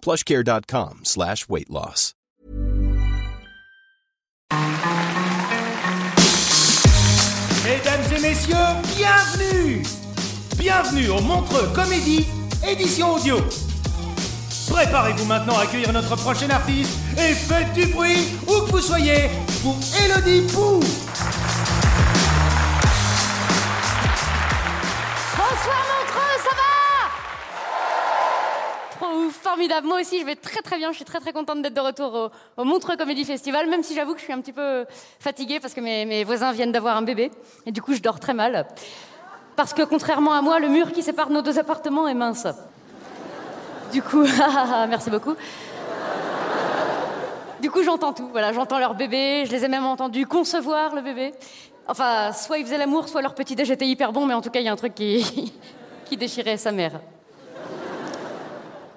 plushcare.com slash weight loss. Mesdames et messieurs, bienvenue Bienvenue au Montreux Comédie, édition audio. Préparez-vous maintenant à accueillir notre prochain artiste et faites du bruit, où que vous soyez, pour Elodie Pou formidable. Moi aussi, je vais très très bien. Je suis très très contente d'être de retour au, au Montreux Comedy Festival, même si j'avoue que je suis un petit peu fatiguée parce que mes, voisins viennent d'avoir un bébé et du coup, je dors très mal. Parce que contrairement à moi, le mur qui sépare nos deux appartements est mince. Du coup, merci beaucoup. Du coup, j'entends tout. Voilà, j'entends leur bébé. Je les ai même entendus concevoir le bébé. Enfin, soit ils faisaient l'amour, soit leur petit déj était hyper bon, mais en tout cas, il y a un truc qui déchirait sa mère.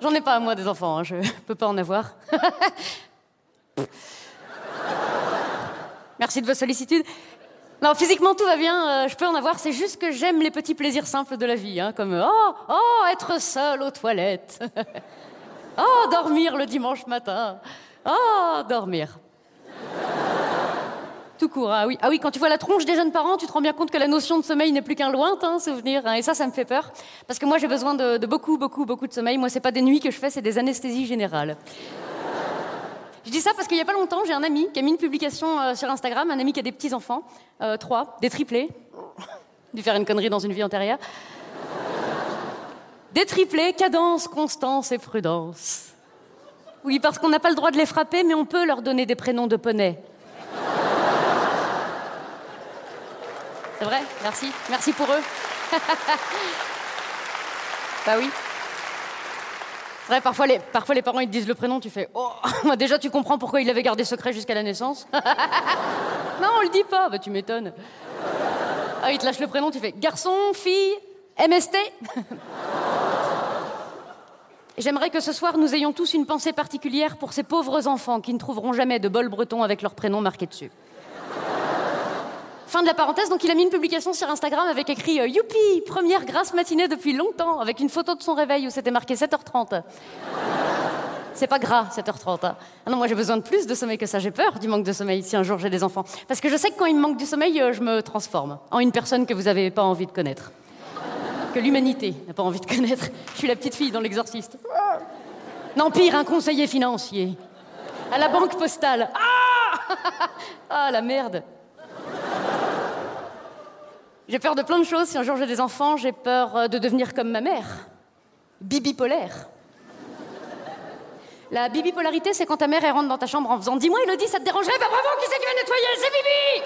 J'en ai pas, moi, des enfants, hein, je peux pas en avoir. Merci de vos sollicitudes. Non, physiquement, tout va bien, euh, je peux en avoir, c'est juste que j'aime les petits plaisirs simples de la vie, hein, comme oh, oh, être seul aux toilettes. oh, dormir le dimanche matin. Oh, dormir. Tout court, ah oui. Ah oui, quand tu vois la tronche des jeunes parents, tu te rends bien compte que la notion de sommeil n'est plus qu'un lointain souvenir. hein, et ça, ça me fait peur. Parce que moi, j'ai besoin de, de beaucoup, beaucoup, beaucoup de sommeil. Moi, c'est pas des nuits que je fais, c'est des anesthésies générales. Je dis ça parce qu'il y a pas longtemps, j'ai un ami qui a mis une publication euh, sur Instagram, un ami qui a des petits-enfants, euh, trois, des triplés. Dû faire une connerie dans une vie antérieure. Des triplés, cadence, constance et prudence. Oui, parce qu'on n'a pas le droit de les frapper, mais on peut leur donner des prénoms de poney. C'est vrai Merci. Merci pour eux. bah oui. C'est vrai, parfois les, parfois les parents ils te disent le prénom, tu fais Oh, déjà tu comprends pourquoi il l'avait gardé secret jusqu'à la naissance. non, on le dit pas, bah tu m'étonnes. Ah, il te lâche le prénom, tu fais garçon, fille, MST. J'aimerais que ce soir nous ayons tous une pensée particulière pour ces pauvres enfants qui ne trouveront jamais de bol breton avec leur prénom marqué dessus. Fin de la parenthèse, donc il a mis une publication sur Instagram avec écrit euh, Youpi, première grasse matinée depuis longtemps, avec une photo de son réveil où c'était marqué 7h30. C'est pas gras, 7h30. hein. Ah non, moi j'ai besoin de plus de sommeil que ça, j'ai peur du manque de sommeil si un jour j'ai des enfants. Parce que je sais que quand il me manque du sommeil, euh, je me transforme en une personne que vous avez pas envie de connaître. Que l'humanité n'a pas envie de connaître. Je suis la petite fille dans l'exorciste. Non, pire, un conseiller financier. À la banque postale. Ah Ah, la merde. J'ai peur de plein de choses. Si un jour j'ai des enfants, j'ai peur euh, de devenir comme ma mère. Bibipolaire. La bibipolarité, c'est quand ta mère elle rentre dans ta chambre en faisant Dis-moi, Elodie, ça te dérangerait Bah bravo, qui c'est qui va nettoyer? C'est Bibi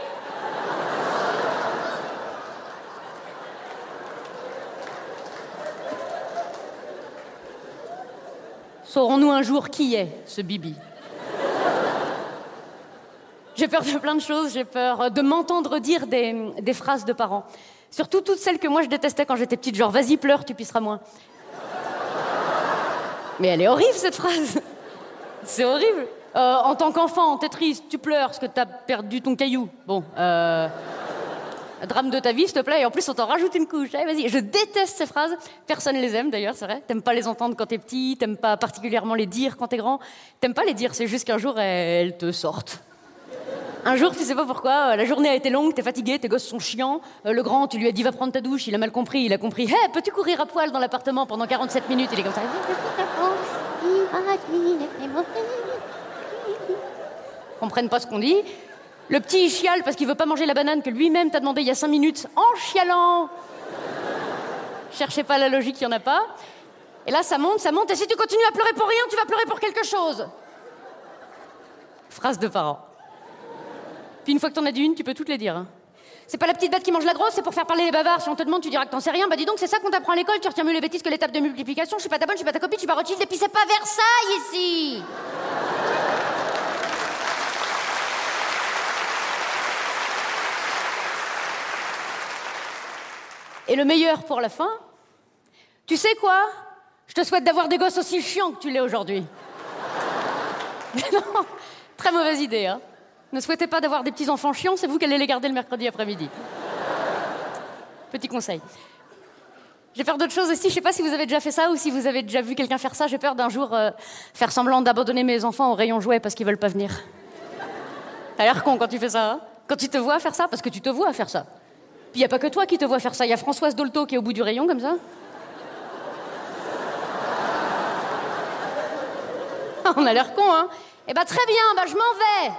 Saurons-nous un jour qui est ce Bibi? J'ai peur de plein de choses. J'ai peur de m'entendre dire des, phrases de parents. Surtout toutes celles que moi je détestais quand j'étais petite, genre vas-y pleure, tu pisseras moins. Mais elle est horrible cette phrase. C'est horrible. Euh, en tant qu'enfant, t'es triste, tu pleures parce que t'as perdu ton caillou. Bon, euh, drame de ta vie, s'il te plaît. Et en plus, on t'en rajoute une couche. Allez, vas-y. Je déteste ces phrases. Personne les aime d'ailleurs, c'est vrai. T'aimes pas les entendre quand t'es petit. T'aimes pas particulièrement les dire quand t'es grand. T'aimes pas les dire. C'est juste qu'un jour elles te sortent. Un jour, tu sais pas pourquoi, euh, la journée a été longue, t'es fatigué, tes gosses sont chiants. Euh, le grand, tu lui as dit va prendre ta douche, il a mal compris, il a compris. Hé, peux-tu courir à poil dans l'appartement pendant 47 minutes? Il est comme ça. comprennent pas ce qu'on dit. Le petit il chiale parce qu'il veut pas manger la banane que lui-même t'a demandé il y a cinq minutes en chialant. Cherchez pas la logique, il y en a pas. Et là, ça monte, ça monte, et si tu continues à pleurer pour rien, tu vas pleurer pour quelque chose. Phrase de parents. Puis une fois que t'en as dit une, tu peux toutes les dire. hein. C'est pas la petite bête qui mange la grosse, c'est pour faire parler les bavards. Si on te demande, tu diras que t'en sais rien. Bah dis donc, c'est ça qu'on t'apprend à l'école, tu retiens mieux les bêtises que l'étape de multiplication. Je suis pas ta bonne, je suis pas ta copine, je suis pas Rothschild, et puis c'est pas Versailles ici. Et le meilleur pour la fin, tu sais quoi? Je te souhaite d'avoir des gosses aussi chiants que tu l'es aujourd'hui. Non, très mauvaise idée, hein. Ne souhaitez pas d'avoir des petits enfants chiants, c'est vous qui allez les garder le mercredi après-midi. Petit conseil. J'ai peur d'autre chose aussi, je sais pas si vous avez déjà fait ça ou si vous avez déjà vu quelqu'un faire ça. J'ai peur d'un jour euh, faire semblant d'abandonner mes enfants au rayon jouets parce qu'ils veulent pas venir. T'as l'air con quand tu fais ça, hein Quand tu te vois faire ça, parce que tu te vois faire ça. Puis y a pas que toi qui te vois faire ça, y a Françoise Dolto qui est au bout du rayon comme ça. On a l'air con, hein Eh ben très bien, bah je m'en vais.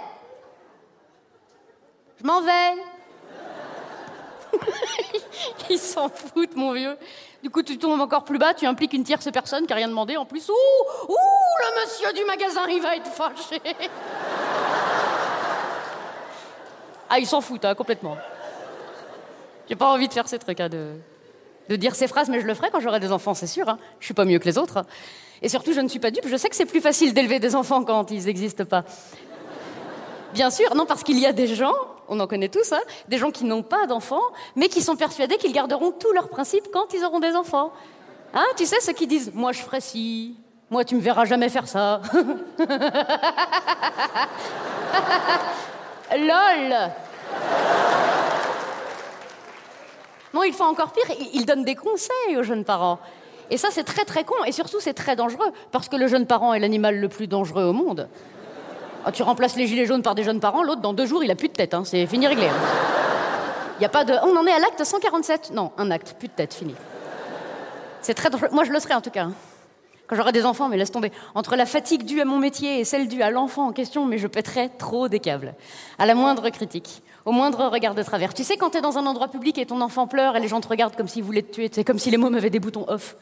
Je m'en vais. Ils s'en foutent, mon vieux. Du coup, tu tombes encore plus bas, tu impliques une tierce personne qui a rien demandé en plus. Ouh, ouh, le monsieur du magasin, il va être fâché. Ah, ils s'en foutent, hein, complètement. J'ai pas envie de faire ces trucs, hein, de, de dire ces phrases, mais je le ferai quand j'aurai des enfants, c'est sûr. hein. Je suis pas mieux que les autres. hein. Et surtout, je ne suis pas dupe. Je sais que c'est plus facile d'élever des enfants quand ils n'existent pas. Bien sûr, non, parce qu'il y a des gens, on en connaît tous, hein, des gens qui n'ont pas d'enfants, mais qui sont persuadés qu'ils garderont tous leurs principes quand ils auront des enfants. Hein, tu sais, ceux qui disent Moi, je ferai ci, moi, tu me verras jamais faire ça. LOL Non, il faut encore pire, il donne des conseils aux jeunes parents. Et ça, c'est très très con, et surtout, c'est très dangereux, parce que le jeune parent est l'animal le plus dangereux au monde. Ah, tu remplaces les gilets jaunes par des jeunes parents, l'autre, dans deux jours, il a plus de tête, hein, c'est fini réglé. Il y a pas de. On en est à l'acte 147 Non, un acte, plus de tête, fini. C'est très dangereux. Moi, je le serai en tout cas. hein. Quand j'aurai des enfants, mais laisse tomber. Entre la fatigue due à mon métier et celle due à l'enfant en question, mais je pèterai trop des câbles. À la moindre critique, au moindre regard de travers. Tu sais, quand t'es dans un endroit public et ton enfant pleure et les gens te regardent comme s'ils voulaient te tuer, c'est comme si les mômes avaient des boutons off.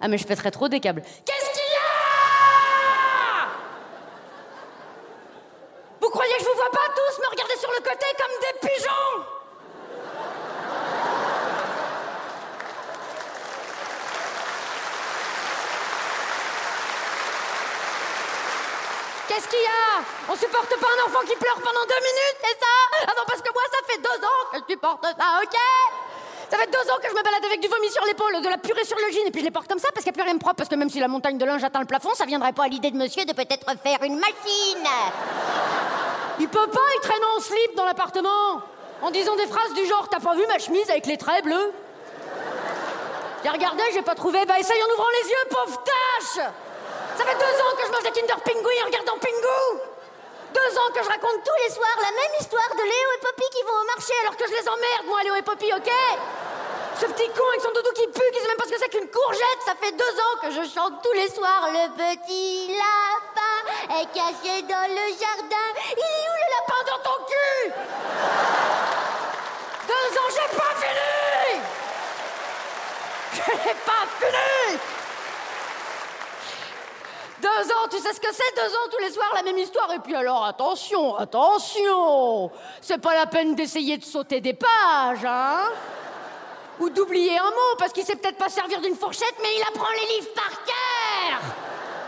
Ah, mais je pèterais trop des câbles qu'il y a Vous croyez que je vous vois pas tous me regarder sur le côté comme des pigeons Qu'est-ce qu'il y a On supporte pas un enfant qui pleure pendant deux minutes, c'est ça Ah non, parce que moi, ça fait deux ans que je supporte ça, ok Ça fait deux ans que je me balade avec du vomi sur l'épaule, de la purée sur le jean, et puis je les porte comme ça parce qu'il n'y a plus rien de propre, parce que même si la montagne de linge atteint le plafond, ça viendrait pas à l'idée de monsieur de peut-être faire une machine. Il peut pas, il traîne en slip dans l'appartement En disant des phrases du genre T'as pas vu ma chemise avec les traits bleus J'ai regardé, j'ai pas trouvé, bah essaye en ouvrant les yeux, pauvre tâche ça fait deux ans que je mange des Kinder Pingu en regardant Pingu Deux ans que je raconte tous les soirs la même histoire de Léo et Poppy qui vont au marché alors que je les emmerde, moi, Léo et Poppy, ok? Ce petit con avec son doudou qui pue, qui sait même pas ce que c'est qu'une courgette, ça fait deux ans que je chante tous les soirs Le petit lapin est caché dans le jardin. Il est où le lapin dans ton cul? Deux ans, j'ai pas fini! J'ai pas fini deux ans, tu sais ce que c'est Deux ans tous les soirs, la même histoire. Et puis alors, attention, attention C'est pas la peine d'essayer de sauter des pages, hein Ou d'oublier un mot, parce qu'il sait peut-être pas servir d'une fourchette, mais il apprend les livres par cœur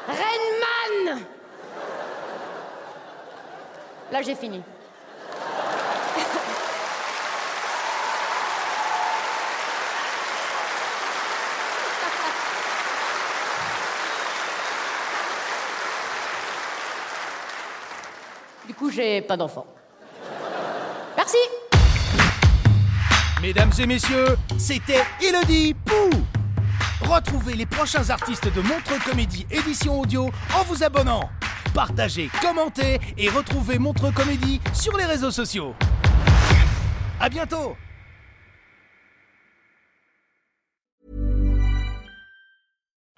Renman Là, j'ai fini. Du coup, j'ai pas d'enfant. Merci Mesdames et messieurs, c'était Elodie Pou. Retrouvez les prochains artistes de Montre Comédie édition audio en vous abonnant. Partagez, commentez et retrouvez Montre Comédie sur les réseaux sociaux. À bientôt